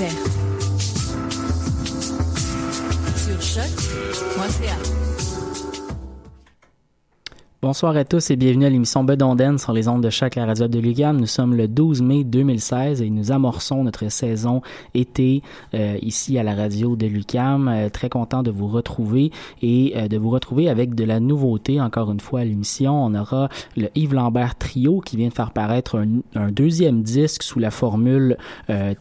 Musique, Bonsoir à tous et bienvenue à l'émission Bedonden sur les ondes de choc la radio de Lugam. Nous sommes le 12 mai 2016 et nous amorçons notre saison été euh, ici à la radio de Lucam. Euh, très content de vous retrouver et euh, de vous retrouver avec de la nouveauté encore une fois à l'émission. On aura le Yves Lambert Trio qui vient de faire paraître un, un deuxième disque sous la formule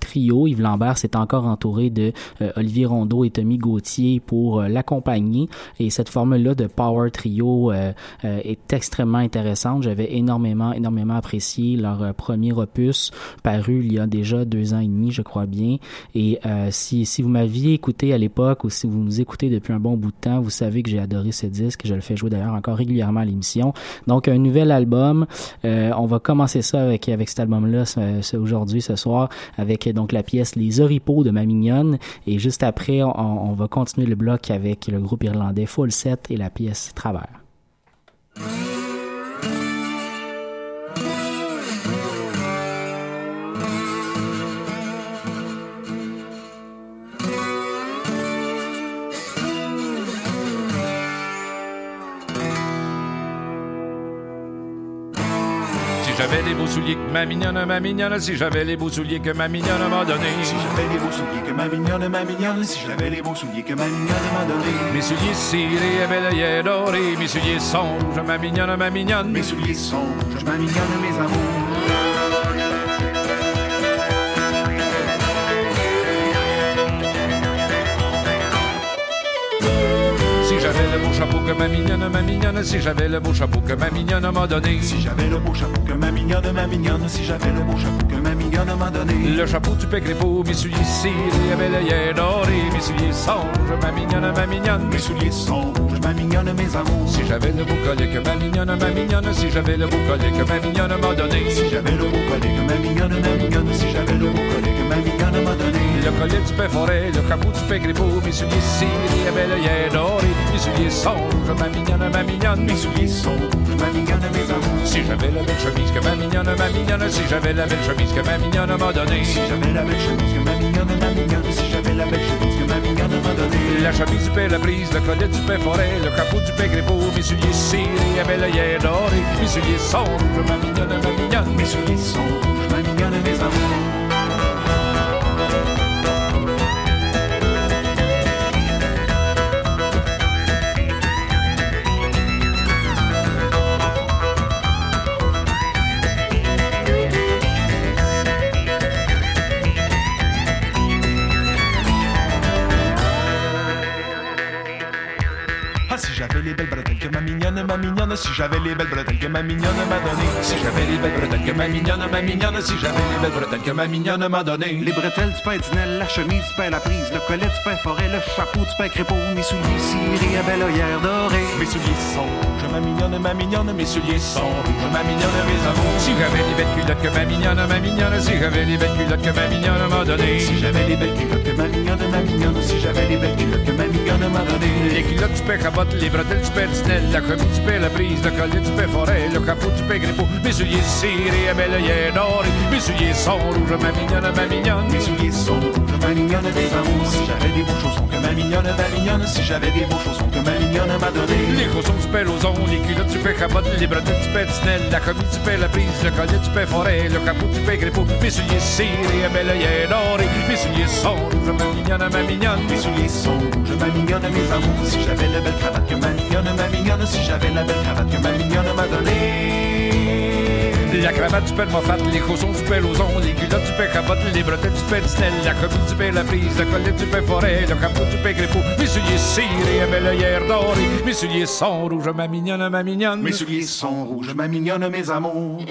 trio. Yves Lambert s'est encore entouré de Olivier Rondeau et Tommy Gauthier pour l'accompagner et cette formule-là de Power Trio est extrêmement intéressante. J'avais énormément, énormément apprécié leur euh, premier opus paru il y a déjà deux ans et demi, je crois bien. Et euh, si, si vous m'aviez écouté à l'époque ou si vous nous écoutez depuis un bon bout de temps, vous savez que j'ai adoré ce disque. Je le fais jouer d'ailleurs encore régulièrement à l'émission. Donc un nouvel album. Euh, on va commencer ça avec avec cet album-là aujourd'hui, ce soir, avec donc la pièce Les Oripeaux de Ma Mignonne. Et juste après, on, on va continuer le bloc avec le groupe irlandais Full Set et la pièce Travers. J'avais souliers que ma mignonne, ma mignonne, si j'avais les beaux souliers que ma mignonne m'a donné. Si j'avais les beaux souliers que ma mignonne, ma mignonne, si j'avais les beaux souliers que ma mignonne m'a donné. Mes souliers cirés et belle dorés, mes souliers sont rouges, ma mignonne, ma mignonne. Mes souliers sont rouges, ma mignonne, mes amours. Chapeau que ma mignonne, ma mignonne, si j'avais le beau chapeau que ma mignonne m'a donné. Si j'avais le beau chapeau que ma mignonne, ma mignonne, si j'avais le beau chapeau que ma mignonne m'a donné. Le chapeau du pec crépot, mes souliers cirés, avec l'œil doré, mes souliers songes, ma mignonne, ma mignonne. Mes souliers sont rouges, ma mignonne, mes amours. Si j'avais le beau collier que ma mignonne, ma mignonne, si j'avais le beau collier que ma mignonne m'a donné. Si j'avais le beau collier que ma mignonne, ma mignonne, si j'avais le beau collier que souliers cirés, avec l'œil doré, mes souliers songes ma mignonne, ma mignonne. Rouges, ma mignonne, mes amours. Si j'avais la belle chemise que ma mignonne, ma mignonne, si j'avais la belle chemise que ma mignonne m'a donnée. Si j'avais la belle chemise que ma mignonne, ma mignonne, si j'avais la belle chemise que ma mignonne m'a donnée. La chemise du père la brise, le collet du père forêt, le capot du l'œil doré. Mes souliers sont rouges, ma mignonne, ma mignonne. Rouges, ma mignonne, mes amours. Ma mignonne, si j'avais les belles bretelles que ma mignonne m'a donné. Si j'avais les belles bretelles que ma mignonne, ma mignonne, si j'avais les belles bretelles que ma mignonne m'a donné. Les bretelles du pain Dinel, la chemise du pain la prise, le collet du pain forêt, le chapeau du pain crépot, mes souliers cirés à belle œillère dorée. Mes souliers sont ma mignonne, ma mignonne, mes souliers sont rouges, ma mignonne, mes amours. Si j'avais les belles culottes que ma mignonne, ma mignonne, si j'avais les belles culottes que ma mignonne m'a donné. Si j'avais les belles culottes que ma mignonne, ma mignonne, si j'avais les belles culottes que ma mignonne m'a donné. Les culottes du pain cabotte, les bretelles du pain Dinel, la chemise du pain la prise, le collier du pain forêt, le capot du pain grippeau, mes souliers cirés à belle œillère dorée, mes Mes souliers sont rouges, ma mignonne, ma mignonne. Mes souliers sont rouges, ma mignonne, mes amours. Si j'avais des beaux chaussons que ma mignonne, ma mignonne. Si j'avais des beaux chaussons que ma mignonne m'a donné. Les chaussons du père Lozon, les culottes du père Capote, les bretelles du père Tinel, la commis du père La Prise, le collier du père Forêt, le capot du père Grippo. Mes souliers cirés, à belle œillère dorée. Mes souliers sont rouges, ma mignonne, ma mignonne. Mes souliers sont rouges, ma mignonne, mes amours. Si j'avais la belle cravate que ma mignonne, ma mignonne. Si j'avais la belle cravate que ma. La cravate du père Moffat, les chaussons du père Lozon, les culottes du père Capote, les bretelles du père Tinel, la commis du père La Prise, le collier du père Forêt, le capot du père Grippo. Mes souliers cirés, à belle œillère dorée. Mes souliers sont rouges, ma mignonne, ma mignonne. Mes souliers sont rouges, ma mignonne, mes amours.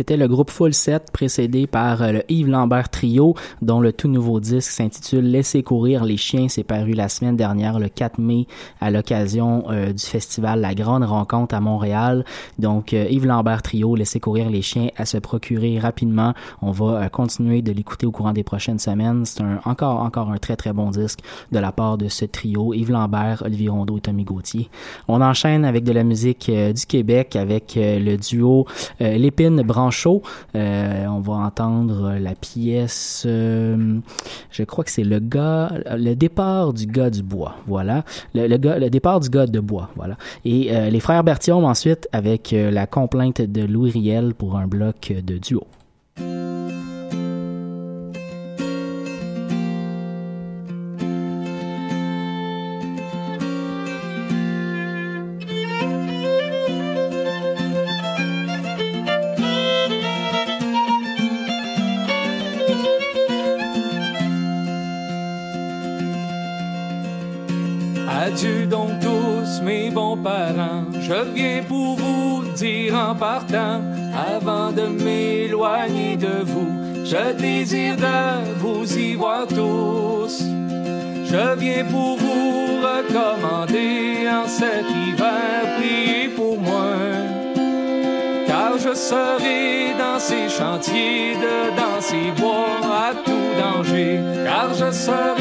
C'était le groupe Full Set précédé par euh, le Yves Lambert Trio dont le tout nouveau disque s'intitule Laissez courir les chiens. C'est paru la semaine dernière le 4 mai à l'occasion euh, du festival La Grande Rencontre à Montréal. Donc euh, Yves Lambert Trio, Laissez courir les chiens à se procurer rapidement. On va continuer de l'écouter au courant des prochaines semaines. C'est encore encore un très très bon disque de la part de ce trio Yves Lambert, Olivier Rondeau et Tommy Gauthier. On enchaîne avec de la musique du Québec avec le duo L'épine Euh, on va entendre la pièce, euh, je crois que c'est le gars, le départ du gars du bois, voilà. Le, départ du gars de bois, voilà. Et euh, les frères Berthiaume ensuite avec la complainte de Louis Riel pour un bloc de duo. De vous y voir tous. Je viens pour vous recommander en cet hiver, priez pour moi. Car je serai dans ces chantiers, de dans ces bois à tout danger. Car je serai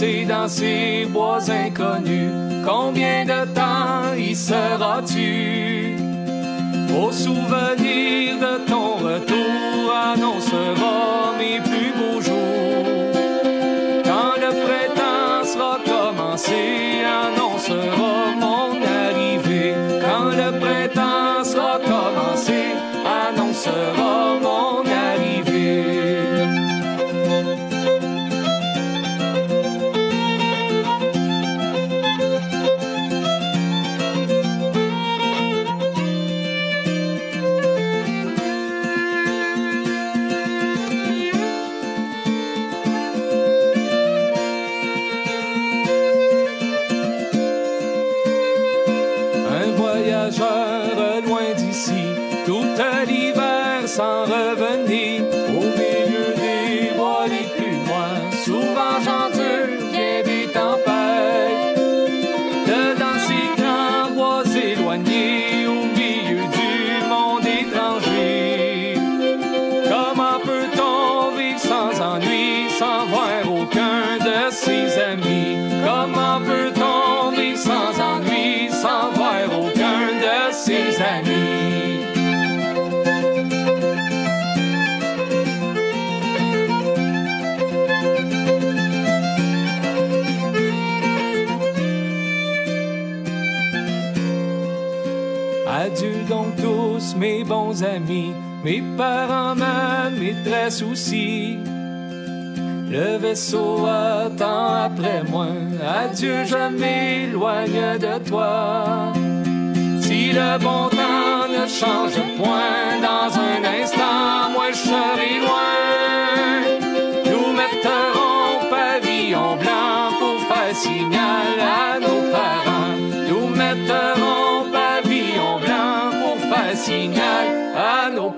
C'est dans ces bois inconnus, combien de temps y seras-tu? Au souvenir de ton retour annoncera mes plus beaux jours. Quand le printemps sera commencé, mes parents, ma maîtresse aussi. Le vaisseau attend après moi. Adieu, je m'éloigne de toi. Si le bon temps ne change point dans un instant, moi je serai loin.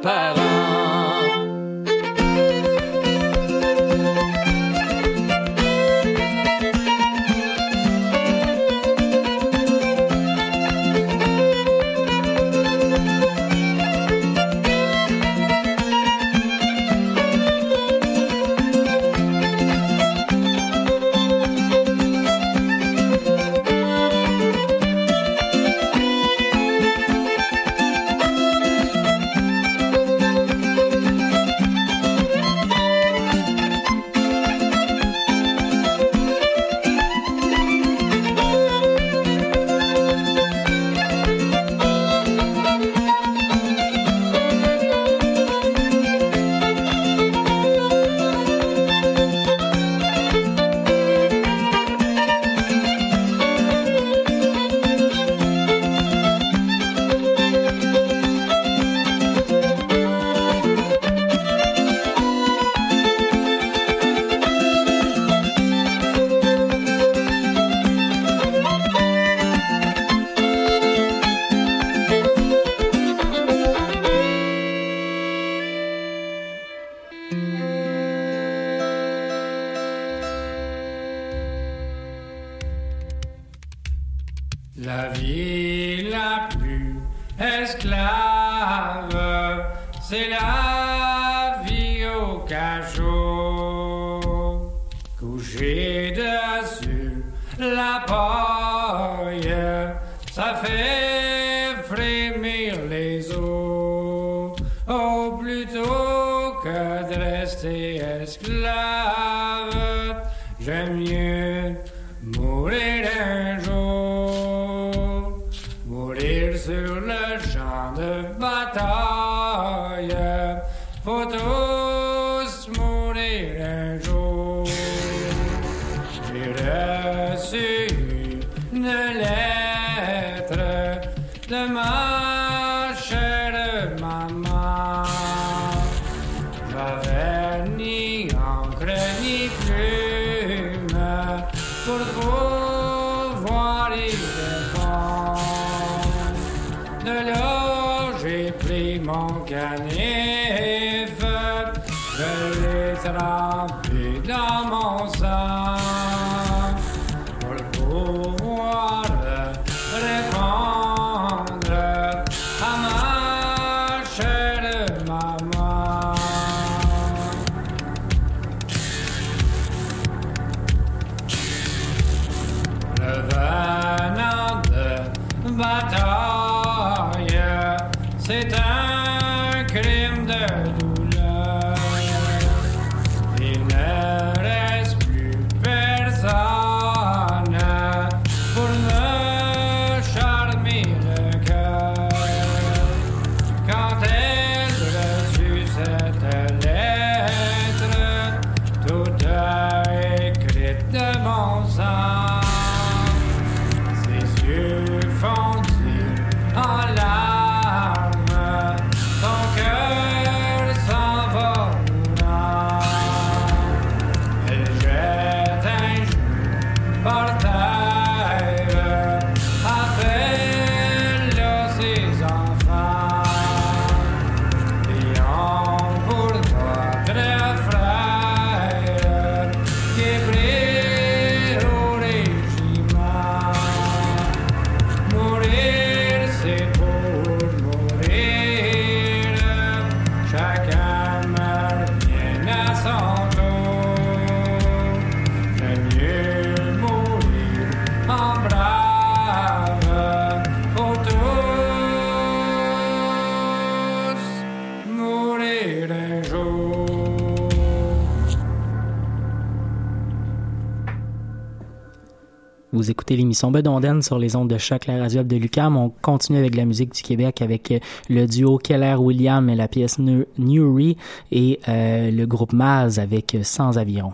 À sur le champ de bataille. Vous écoutez l'émission Bedonden sur les ondes de choc, la radio de Lucam. On continue avec la musique du Québec avec euh, le duo Keller-William et la pièce Newry et euh, le groupe Maz avec euh, Sans Aviron.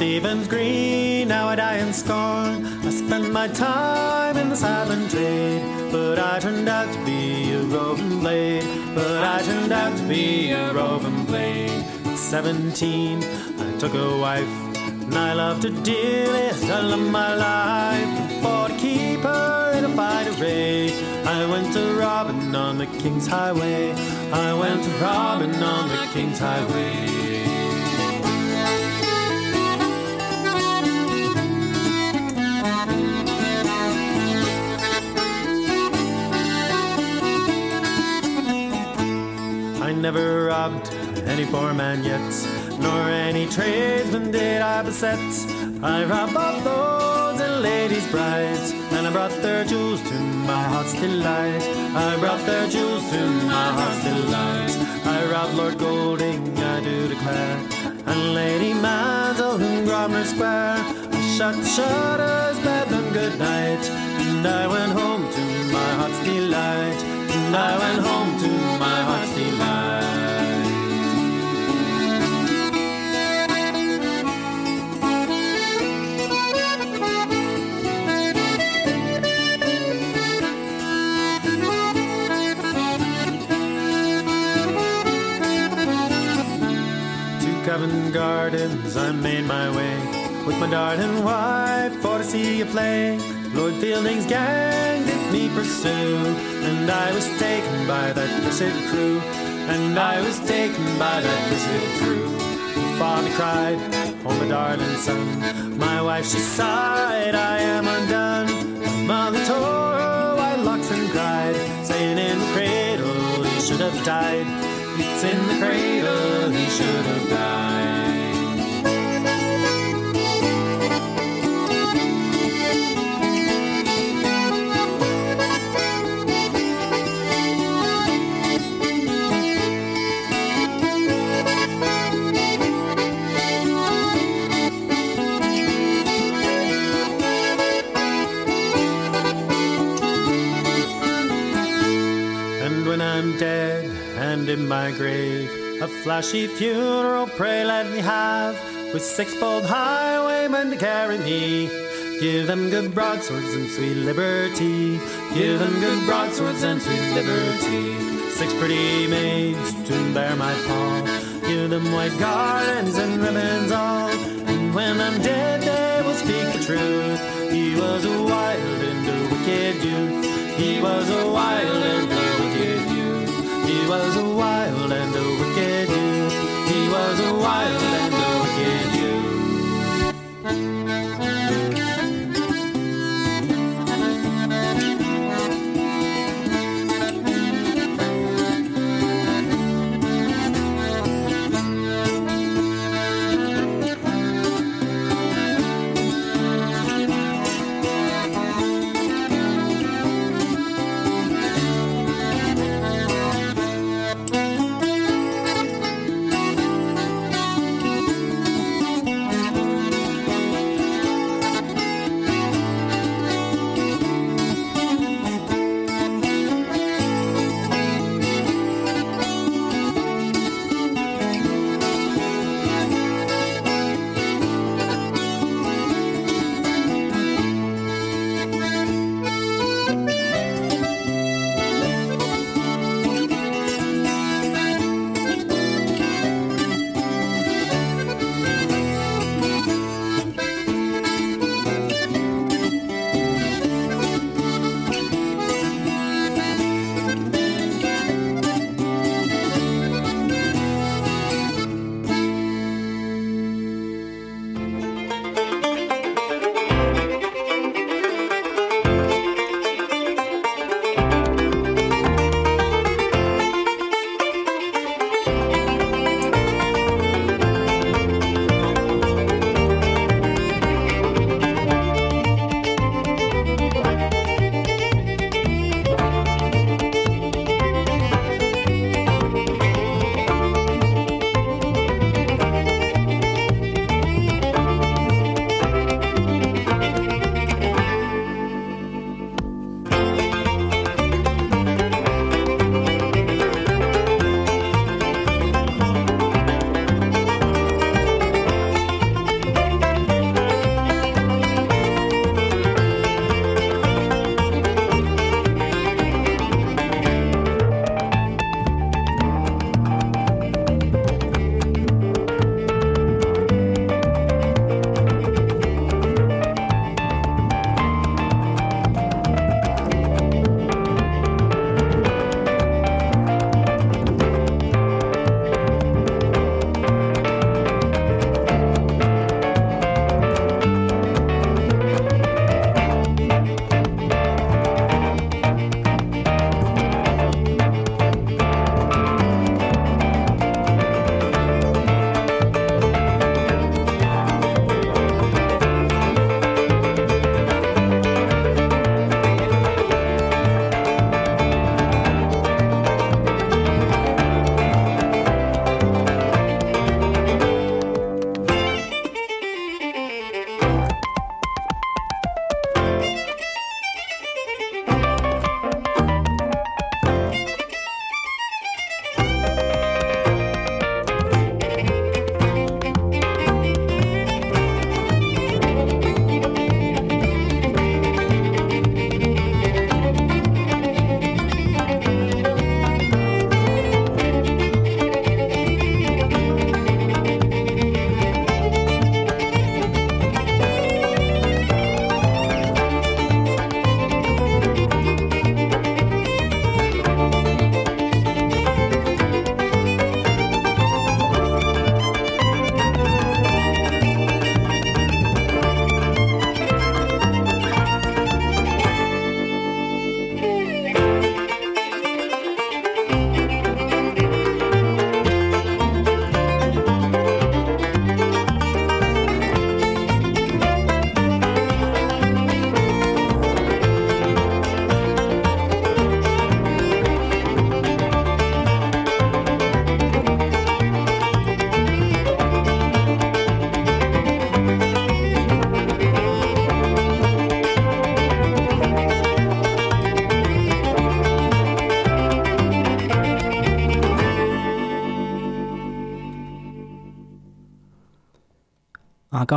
Stephen's Green, now I die in scorn. I spent my time in the silent trade, but I turned out to be a roving blade. But I turned out to be a roving blade. At 17, I took a wife, and I loved her dearly as I love my life. For to keep her in a fight array, I went to robbing on the King's Highway. I went to robbing on the King's Highway. Never robbed any poor man yet, nor any tradesman did I beset. I robbed both lords and ladies' brides, and I brought their jewels to my heart's delight. I brought their jewels to my heart's delight. I robbed Lord Golding, I do declare, and Lady Mansell in Grosvenor Square. I shut shutters, bade them good night, and I went home to my heart's delight. And I went home to my heart's delight. To Covent Gardens, I made my way with my darling wife for to see a play. Lord Fielding's gang me pursue, and I was taken by that cursed crew, and I was taken by that cursed crew. Father cried, oh my darling son. My wife she sighed, I am undone. Mother tore her white locks and cried, saying in the cradle he should have died. It's in the cradle he should have died. Dead and in my grave, a flashy funeral, pray let me have, with six bold highwaymen to carry me. Give them good broadswords and sweet liberty. Give them good broadswords and sweet liberty. Six pretty maids to bear my pall. Give them white garlands and ribbons all. And when I'm dead, they will speak the truth. He was a wild and a wicked youth. He was a wild and was a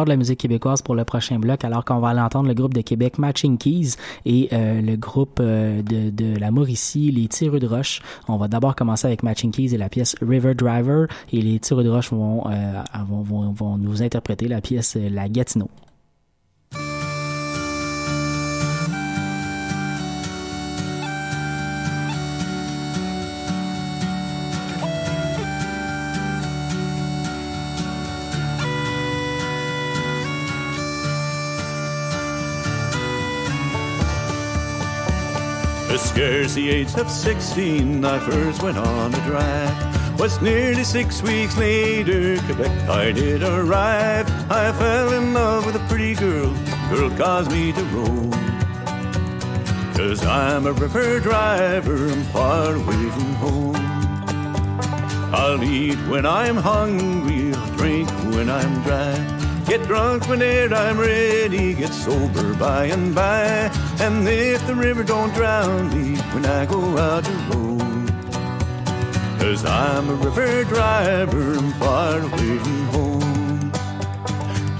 de la musique québécoise pour le prochain bloc, alors qu'on va aller entendre le groupe de Québec Matching Keys et euh, le groupe euh, de, de la Mauricie, les Tireux de Roche. On va d'abord commencer avec Matching Keys et la pièce River Driver, et les Tireux de Roche vont, euh, vont, vont, vont nous interpréter la pièce La Gatineau. Scarce the age of 16, I first went on a drive. Was nearly six weeks later, Quebec I did arrive. I fell in love with a pretty girl, girl caused me to roam. Cause I'm a river driver, I'm far away from home. I'll eat when I'm hungry, I'll drink when I'm dry. Get drunk whenever I'm ready, get sober by and by. And if the river don't drown me when I go out roam. Cause I'm a river driver, I'm far away from home.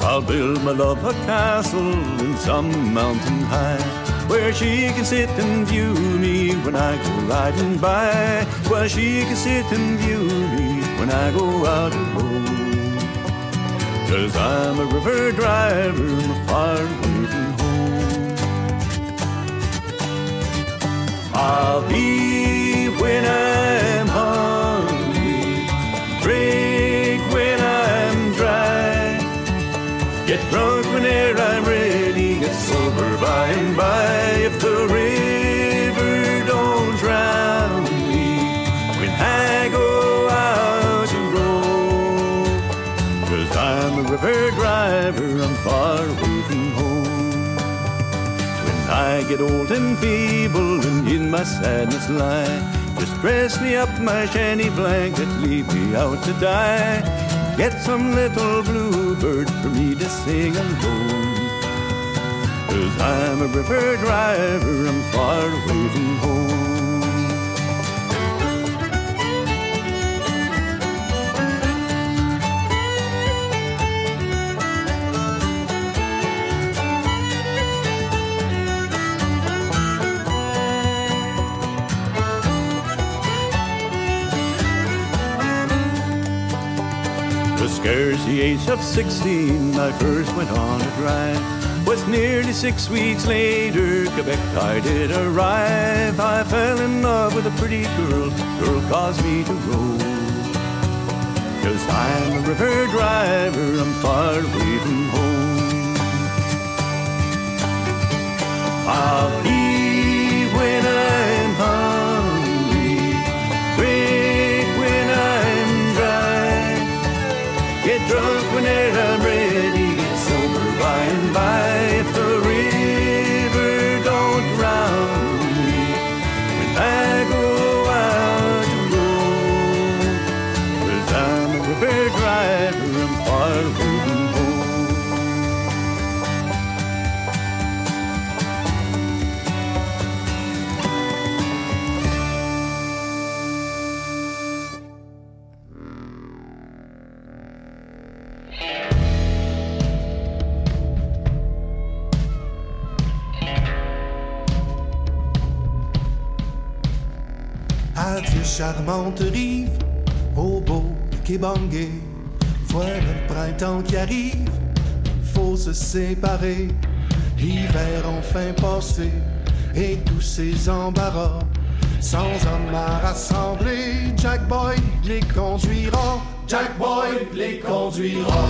I'll build my love a castle in some mountain high. Where she can sit and view me when I go riding by. Where she can sit and view me when I go out roam. Cause I'm a river driver, far away I'll be when I'm hungry, drink when I'm dry, get drunk whenever I'm ready, get sober by and by. If the river don't drown me, when I go out to roam. Cause I'm a river driver, I'm far away I get old and feeble and in my sadness lie, just dress me up my shanty blanket, leave me out to die. Get some little bluebird for me to sing alone. Cause I'm a river driver, I'm far away from home. Scarce the age of 16, I first went on a drive. Was nearly six weeks later, Quebec I did arrive. I fell in love with a pretty girl, girl caused me to roam. Cause I'm a river driver, I'm far away from home. I'll be drunk when it. Charmante rive, au beau Kébangé. Voilà le printemps qui arrive, faut se séparer. L'hiver enfin passé, et tous ces embarras. Sans hommes à rassembler, Jack Boy les conduira. Jack Boy les conduira.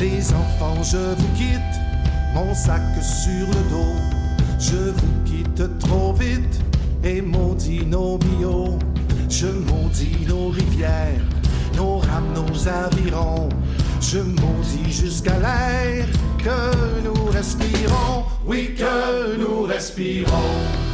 Les enfants, je vous quitte, mon sac sur le dos. Je vous quitte trop vite et maudis nos bio. Je maudis nos rivières, nos rames, nos avirons. Je maudis jusqu'à l'air que nous respirons. Oui, que nous respirons.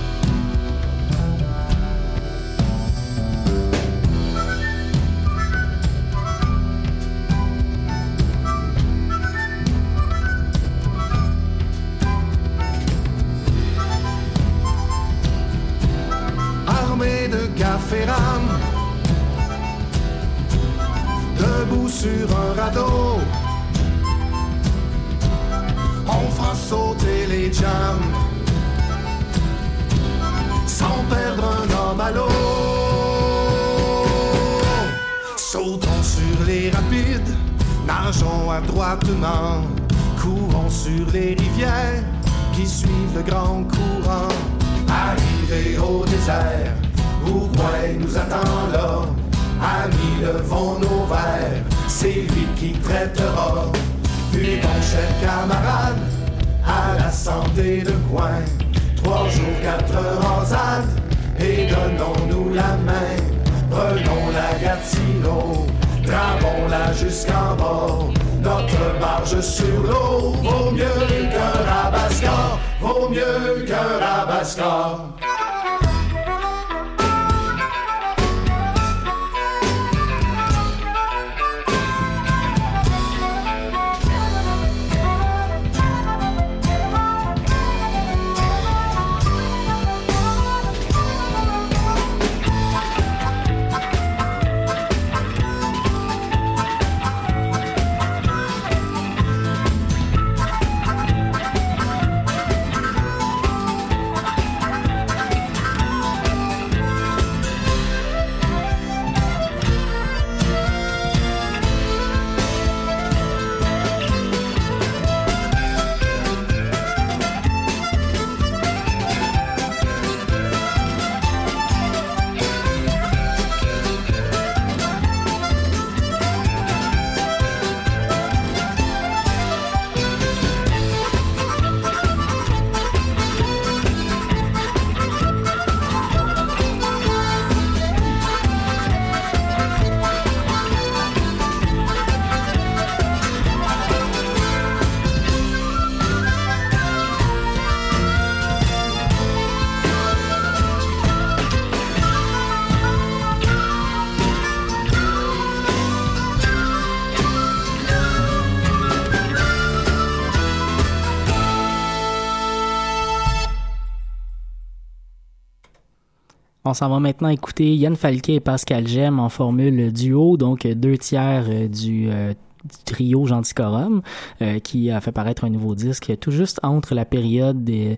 On s'en va maintenant écouter Yann Falquet et Pascal Gem en formule duo, donc deux tiers euh, du, euh, du trio Genticorum, euh, qui a fait paraître un nouveau disque tout juste entre la période de,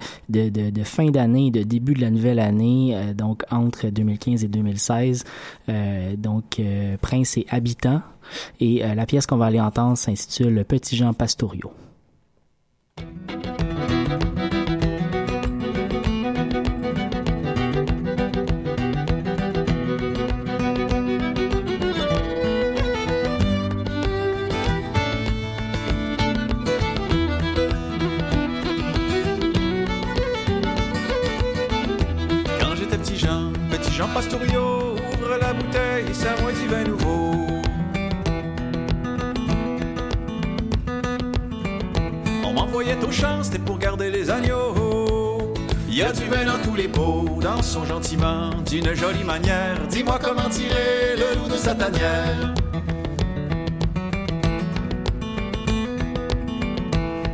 fin d'année et de début de la nouvelle année, donc entre 2015 et 2016. Euh, donc Prince et Habitant. Et la pièce qu'on va aller entendre s'intitule Petit Jean Pastorio. Au champ, c'était pour garder les agneaux. Y a du vin dans tous les pots, dansons gentiment, d'une jolie manière. Dis-moi comment tirer le loup de sa tanière.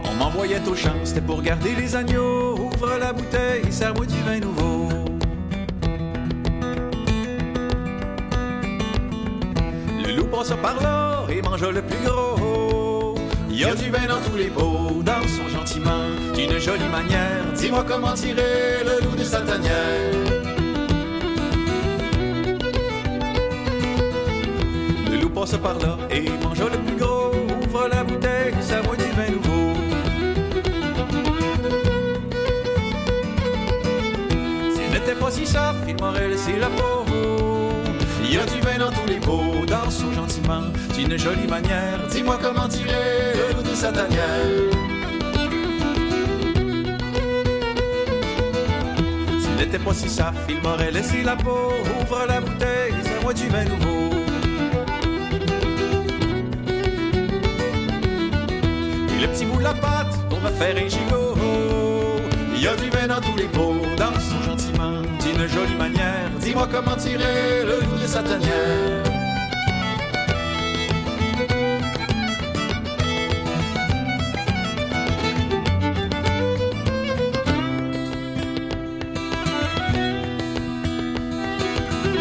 On m'envoyait au champ, c'était pour garder les agneaux. Ouvre la bouteille, serre-moi du vin nouveau. Le loup passe par là et mange le plus gros. Il y a du vin dans tous les pots, dansons gentiment, d'une jolie manière. Dis-moi comment tirer le loup de sa tanière. Le loup passe par là et mange le plus gros. Ouvre la bouteille, ça vaut du vin nouveau. S'il n'était pas si soft, il m'aurait laissé la peau. Il y a du vin dans tous les pots, dansons gentiment, d'une jolie manière. Dis-moi comment tirer le loup de sa tanière. S'il n'était pas si saf, il m'aurait laissé la peau. Ouvre la bouteille, c'est moi du vin nouveau. Et le petit bout de la pâte pour me faire un gigot. Il y a du vin dans tous les pots, dansons gentiment, d'une jolie manière. Dis-moi comment tirer le loup de sa tanière.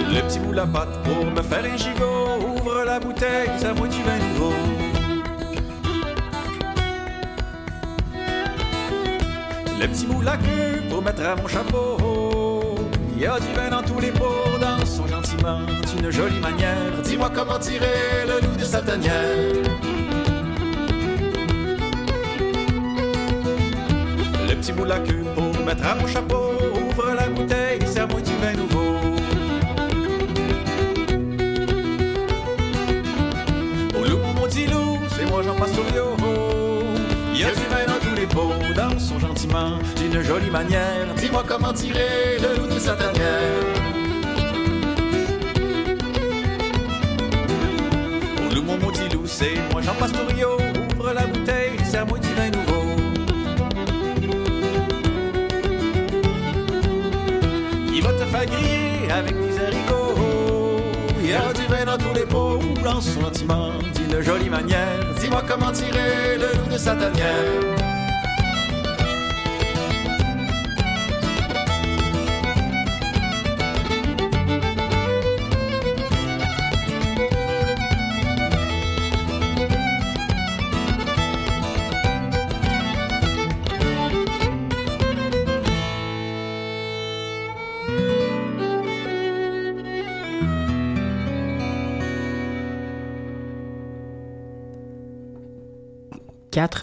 Le petit bout la patte pour me faire un gigot. Ouvre la bouteille, ça moi du vin nouveau. Le petit bout la queue pour mettre à mon chapeau. Il y a du vin dans tous les pots, dansons gentiment d'une jolie manière. Dis-moi comment tirer le loup de sa tanière. Le petit bout de la queue pour mettre à mon chapeau. Ouvre la bouteille, serre-moi du vin nouveau. Au loup, mon petit loup, c'est moi Jean Pastorio. Il y a du pots, dansons gentiment d'une jolie manière. Dis-moi comment tirer le loup de sa tanière. Au loup, mon petit loup, c'est moi Jean Pastorio. Ouvre la bouteille, serre-moi du vin nouveau. Il va te faire griller avec des haricots. Il y a du vin dans tous les pots, dans son sentiment, d'une jolie manière. Dis-moi comment tirer le loup de sa tanière.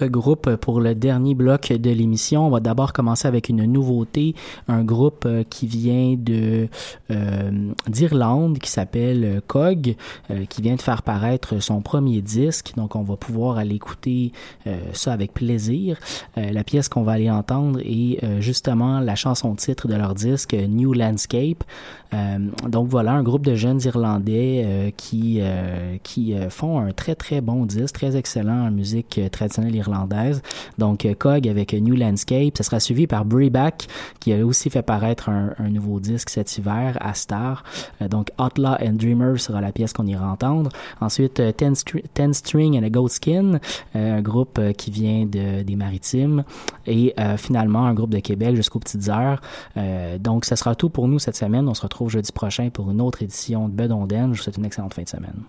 Quatre groupes pour le dernier bloc de l'émission. On va d'abord commencer avec une nouveauté, un groupe euh, qui vient de euh, d'Irlande qui s'appelle Cog, euh, qui vient de faire paraître son premier disque. Donc on va pouvoir aller écouter euh, ça avec plaisir. Euh, la pièce qu'on va aller entendre est euh, justement la chanson titre de leur disque New Landscape. donc voilà, un groupe de jeunes Irlandais qui qui font un très très bon disque, très excellent en musique traditionnelle irlandaise. Donc Cog avec New Landscape, ça sera suivi par Breback qui a aussi fait paraître un, nouveau disque cet hiver à Star. Euh, donc Outlaw and Dreamer sera la pièce qu'on ira entendre. Ensuite euh, Ten, Stri- Ten String and a Goat Skin, euh, un groupe euh, qui vient de, des Maritimes. Et euh, finalement un groupe de Québec jusqu'aux petites heures. Euh, donc ça sera tout pour nous cette semaine. On se retrouve jeudi prochain pour une autre édition de Bedonden. Je vous souhaite une excellente fin de semaine.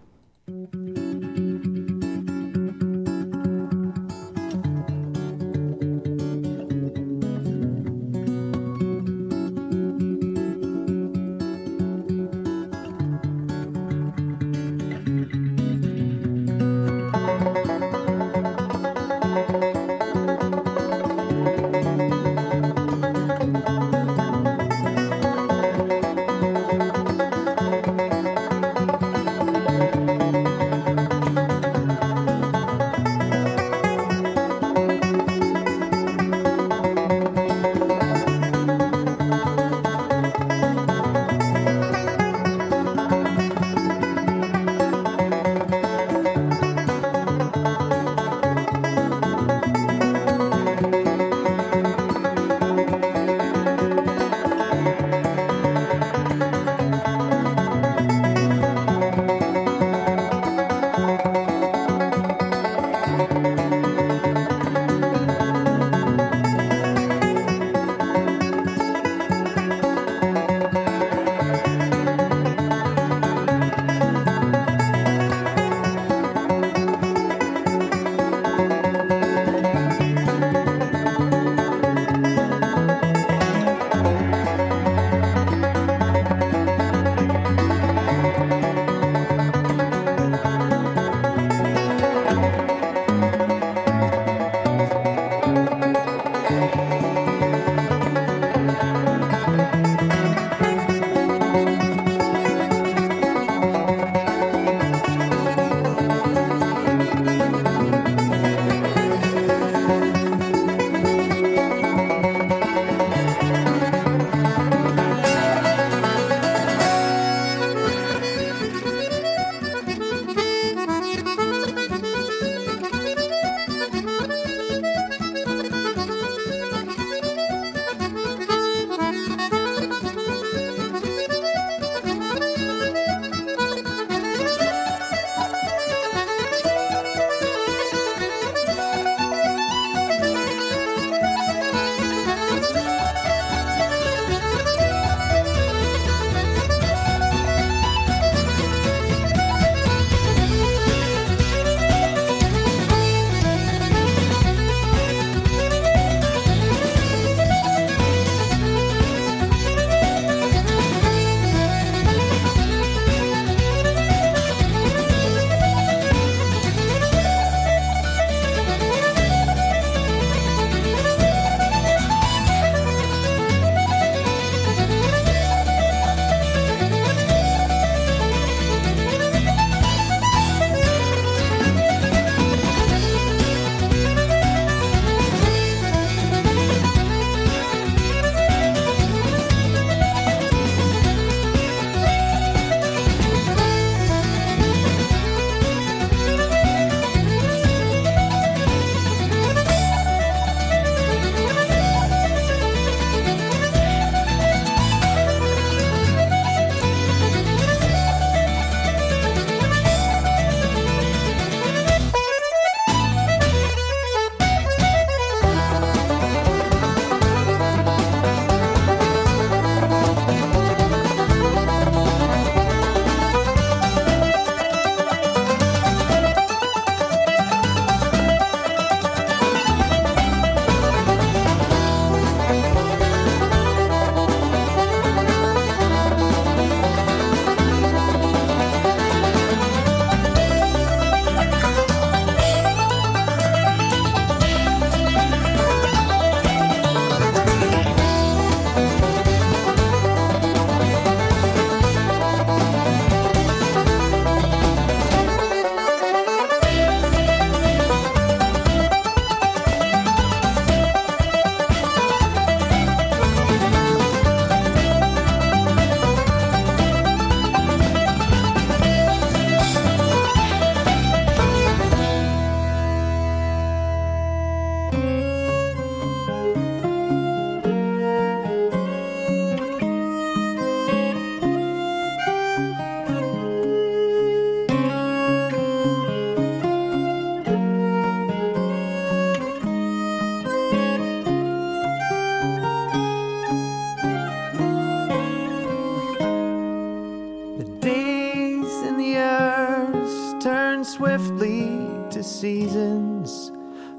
swiftly to seasons,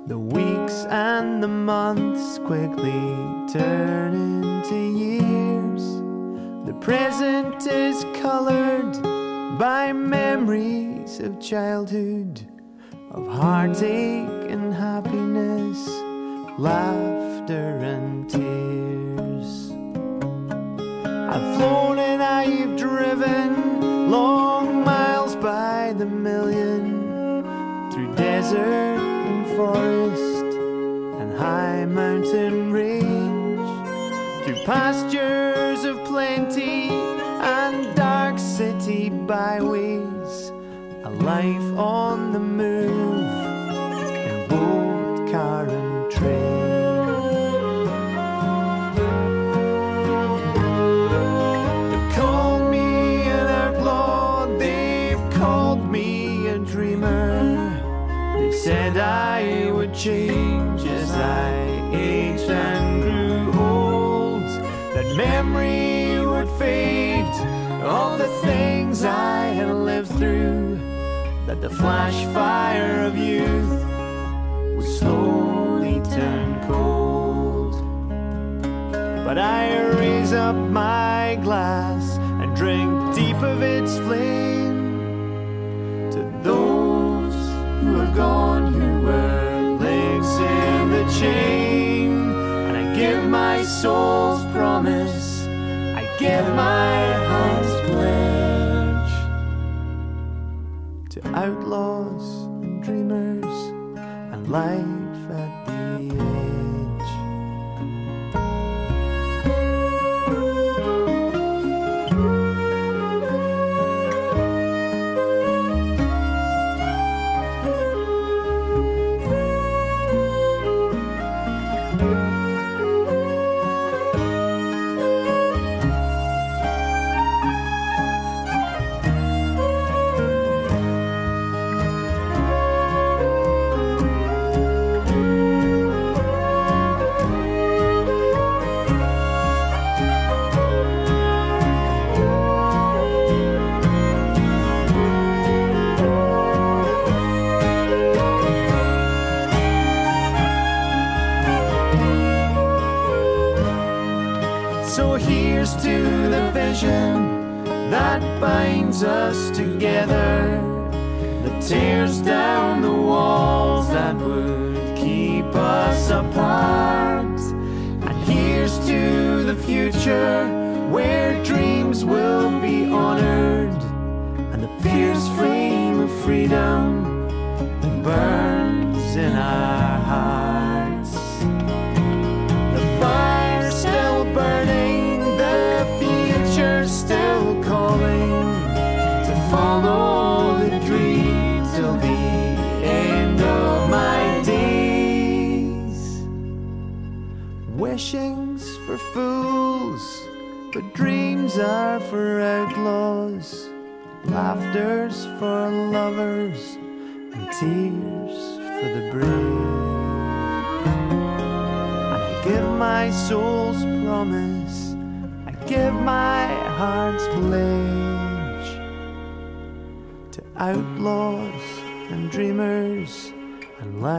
the weeks and the months quickly turn into years. The present is colored by memories of childhood, of heartache and happiness, laughter and tears. I've flown and I've driven long miles by the million desert and forest and high mountain range, through pastures of plenty and dark city byways, a life on the move in boat, car, and train. The flash fire of youth would slowly turn cold. But I raise up my glass and drink deep of its flame to those who have gone, who were links in the chain. And I give my soul's promise, I give my heart's outlaws and dreamers and life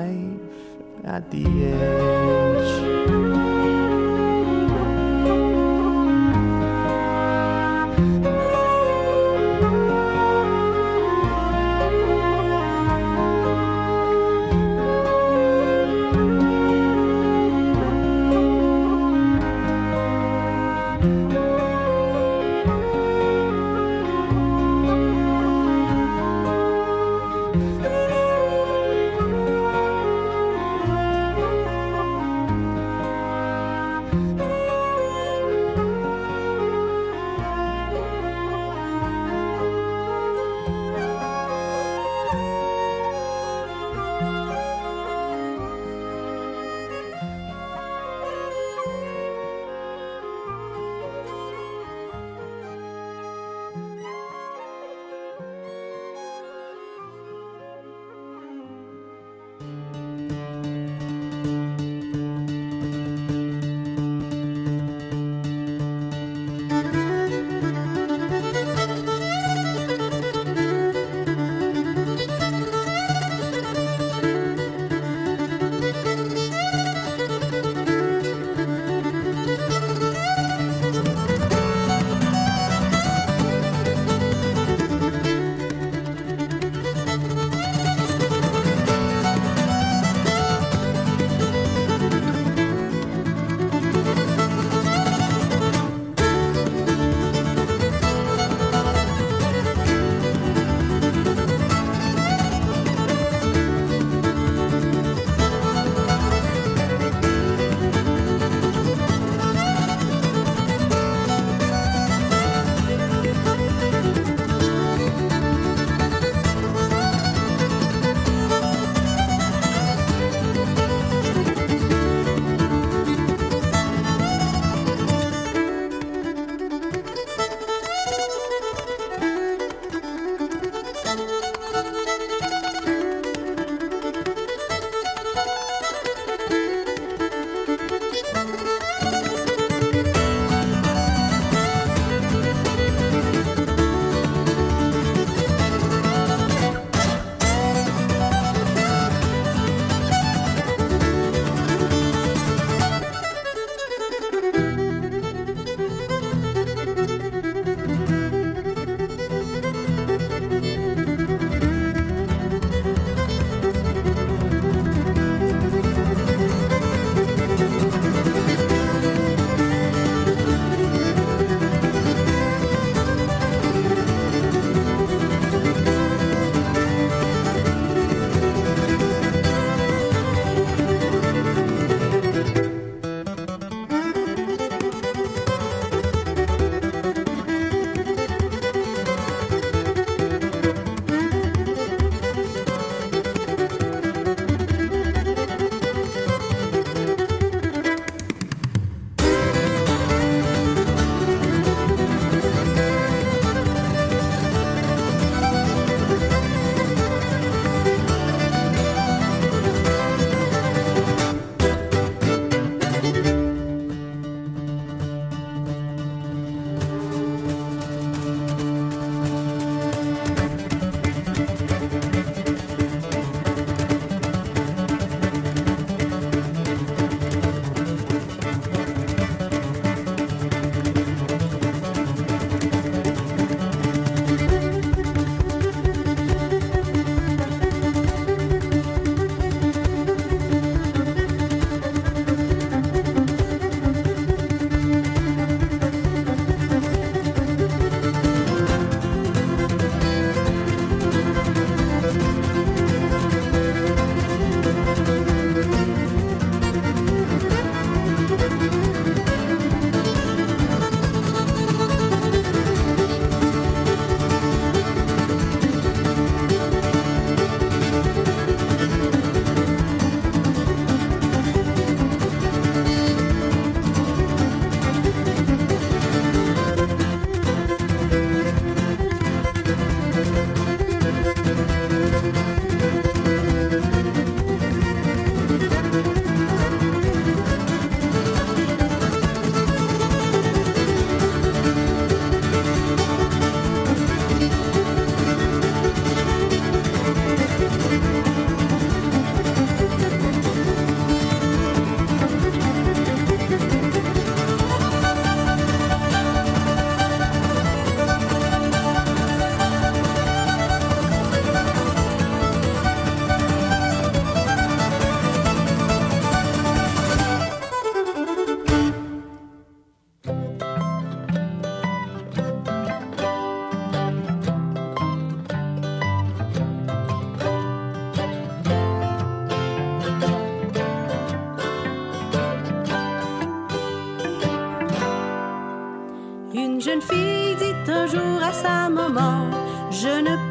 life at the edge.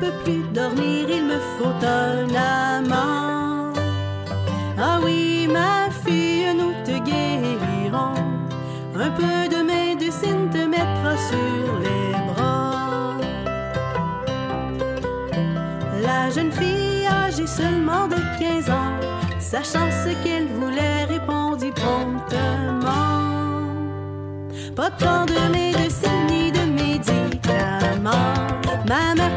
Peux plus dormir, il me faut un amant. Ah oui, ma fille, nous te guérirons. Un peu de médecine te mettra sur les bras. La jeune fille âgée seulement de 15 ans, sachant ce qu'elle voulait, répondit promptement. Pas tant de médecine ni de médicaments. Ma mère,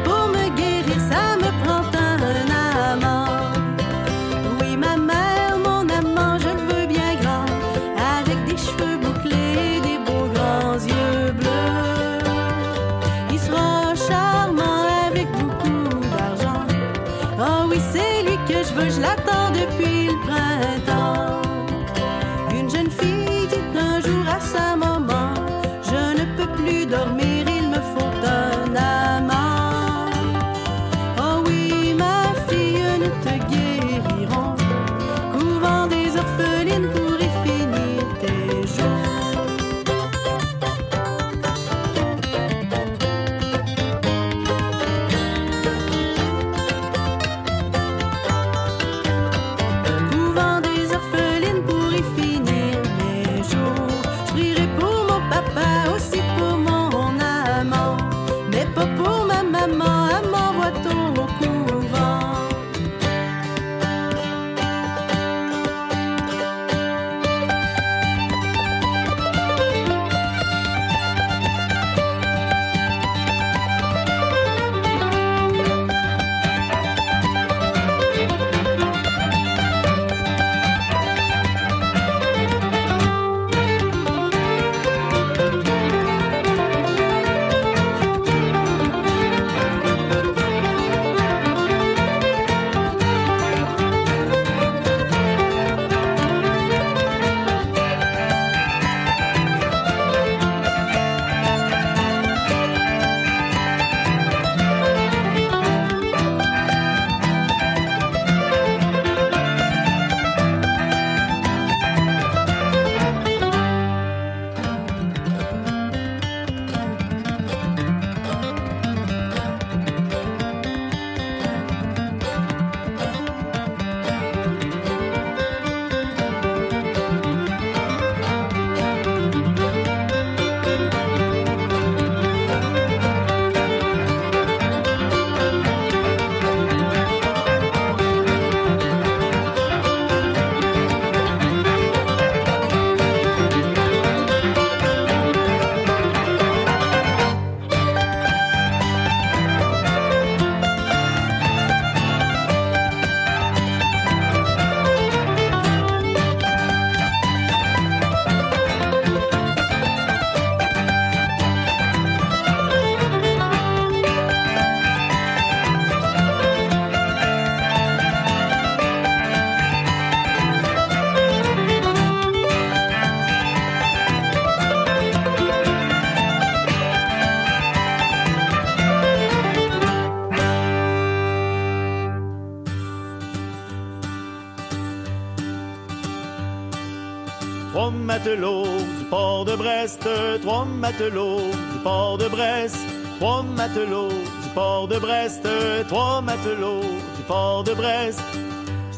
matelots du port de Brest, trois matelots du port de Brest, trois matelots du port de Brest, trois matelots du port de Brest.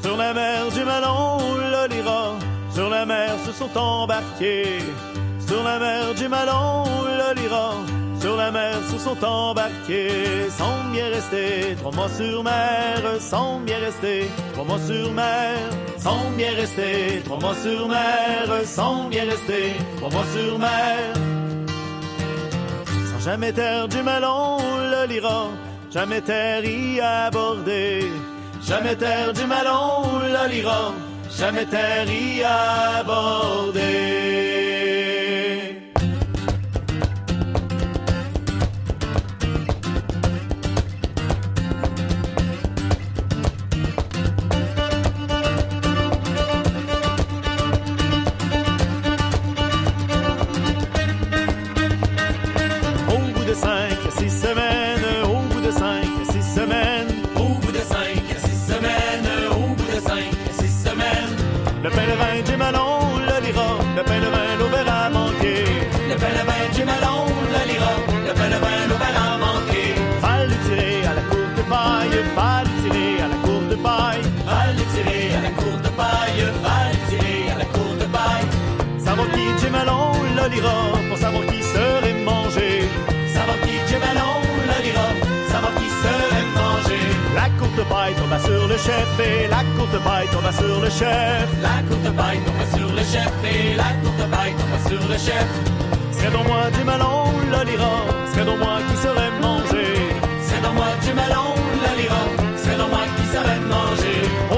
Sur la mer du Malon, le lira, sur la mer se sont embarqués. Sur la mer du Malon, le lira, sur la mer se sont embarqués. Sans bien rester, trois mois sur mer, sans bien rester, trois mois sur mer. Sans bien rester, trois mois sur mer, sans bien rester, trois mois sur mer. Sans jamais terre du Malon, le lira, jamais terre y aborder. Jamais terre du Malon, le lira, jamais terre y aborder. et la courte paille tomba sur le chef. La courte paille tomba sur le chef et la courte paille tomba sur le chef. C'est dans moi du melon, la lira, c'est dans moi qui serait mangé. C'est dans moi du melon, la lira, c'est dans moi qui serait mangé.